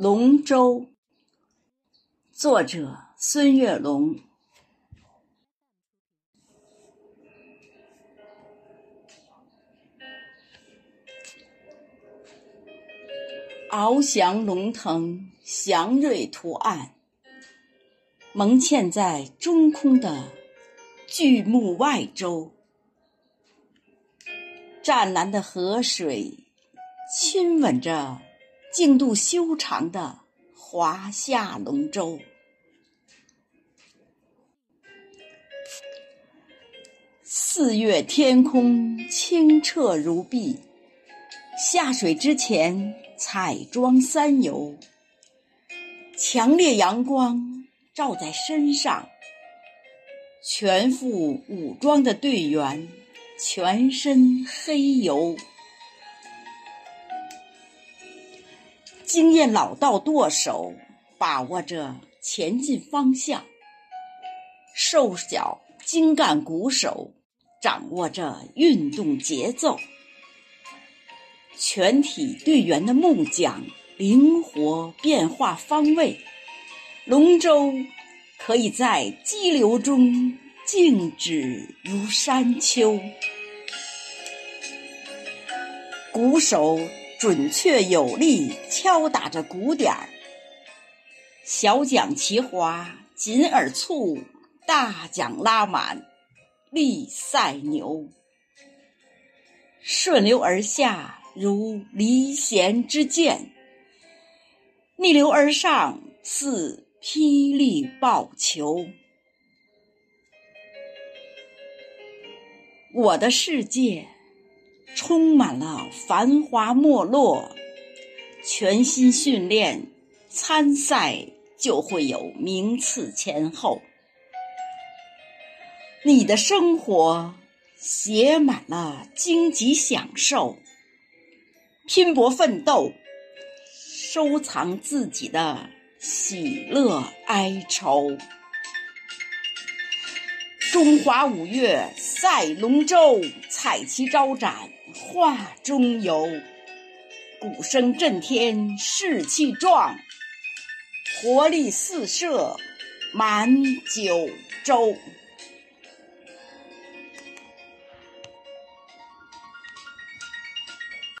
龙舟，作者孙月龙。翱翔龙腾，祥瑞图案，蒙嵌在中空的巨木外周。湛蓝的河水亲吻着净度修长的华夏龙舟。四月天空清澈如碧，下水之前彩妆三游。强烈阳光照在身上，全副武装的队员。全身黑油，经验老道舵手把握着前进方向，瘦小精干鼓手掌握着运动节奏，全体队员的木桨灵活变化方位，龙舟可以在激流中。静止如山丘，鼓手准确有力敲打着鼓点儿，小桨齐划，紧而促，大桨拉满，力赛牛，顺流而下如离弦之箭，逆流而上似霹雳爆球。我的世界充满了繁华没落，全心训练参赛就会有名次前后。你的生活写满了荆棘享受，拼搏奋斗，收藏自己的喜乐哀愁。中华五岳赛龙舟，彩旗招展画中游。鼓声震天士气壮，活力四射满九州。